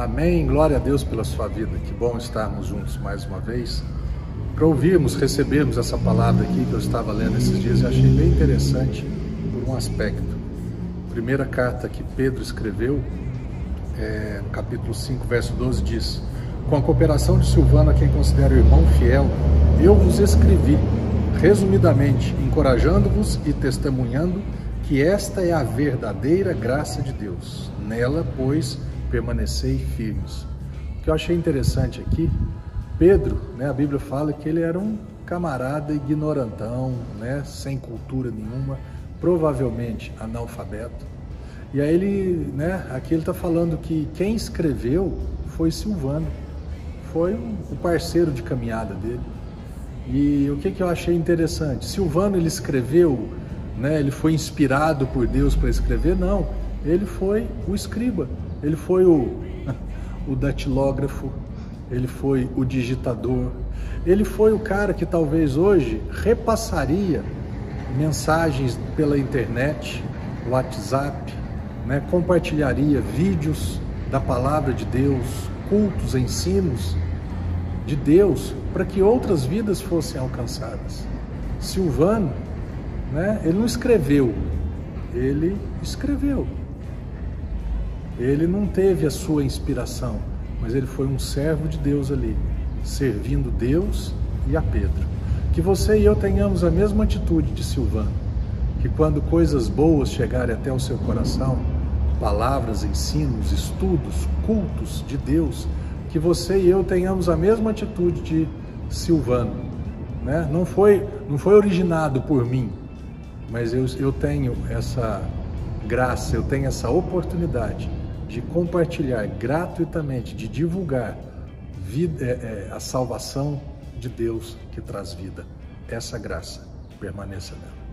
Amém. Glória a Deus pela sua vida. Que bom estarmos juntos mais uma vez. Para ouvirmos, recebermos essa palavra aqui que eu estava lendo esses dias e achei bem interessante por um aspecto. Primeira carta que Pedro escreveu, é, no capítulo 5, verso 12, diz: Com a cooperação de Silvano, a quem considero irmão fiel, eu vos escrevi, resumidamente, encorajando-vos e testemunhando que esta é a verdadeira graça de Deus. Nela, pois, permanecei firmes. O que eu achei interessante aqui, Pedro, né, a Bíblia fala que ele era um camarada ignorantão, né, sem cultura nenhuma, provavelmente analfabeto. E aí ele, né, aqui ele está falando que quem escreveu foi Silvano, foi o parceiro de caminhada dele. E o que, que eu achei interessante? Silvano ele escreveu, né, ele foi inspirado por Deus para escrever? Não, ele foi o escriba, ele foi o, o datilógrafo, ele foi o digitador, ele foi o cara que talvez hoje repassaria mensagens pela internet, WhatsApp, né? compartilharia vídeos da palavra de Deus, cultos, ensinos de Deus, para que outras vidas fossem alcançadas. Silvano, né? ele não escreveu, ele escreveu. Ele não teve a sua inspiração, mas ele foi um servo de Deus ali, servindo Deus e a Pedro. Que você e eu tenhamos a mesma atitude de Silvano, que quando coisas boas chegarem até o seu coração, palavras, ensinos, estudos, cultos de Deus, que você e eu tenhamos a mesma atitude de Silvano. Né? Não, foi, não foi originado por mim, mas eu, eu tenho essa graça, eu tenho essa oportunidade de compartilhar gratuitamente, de divulgar vida, é, é, a salvação de Deus que traz vida. Essa graça permaneça nela.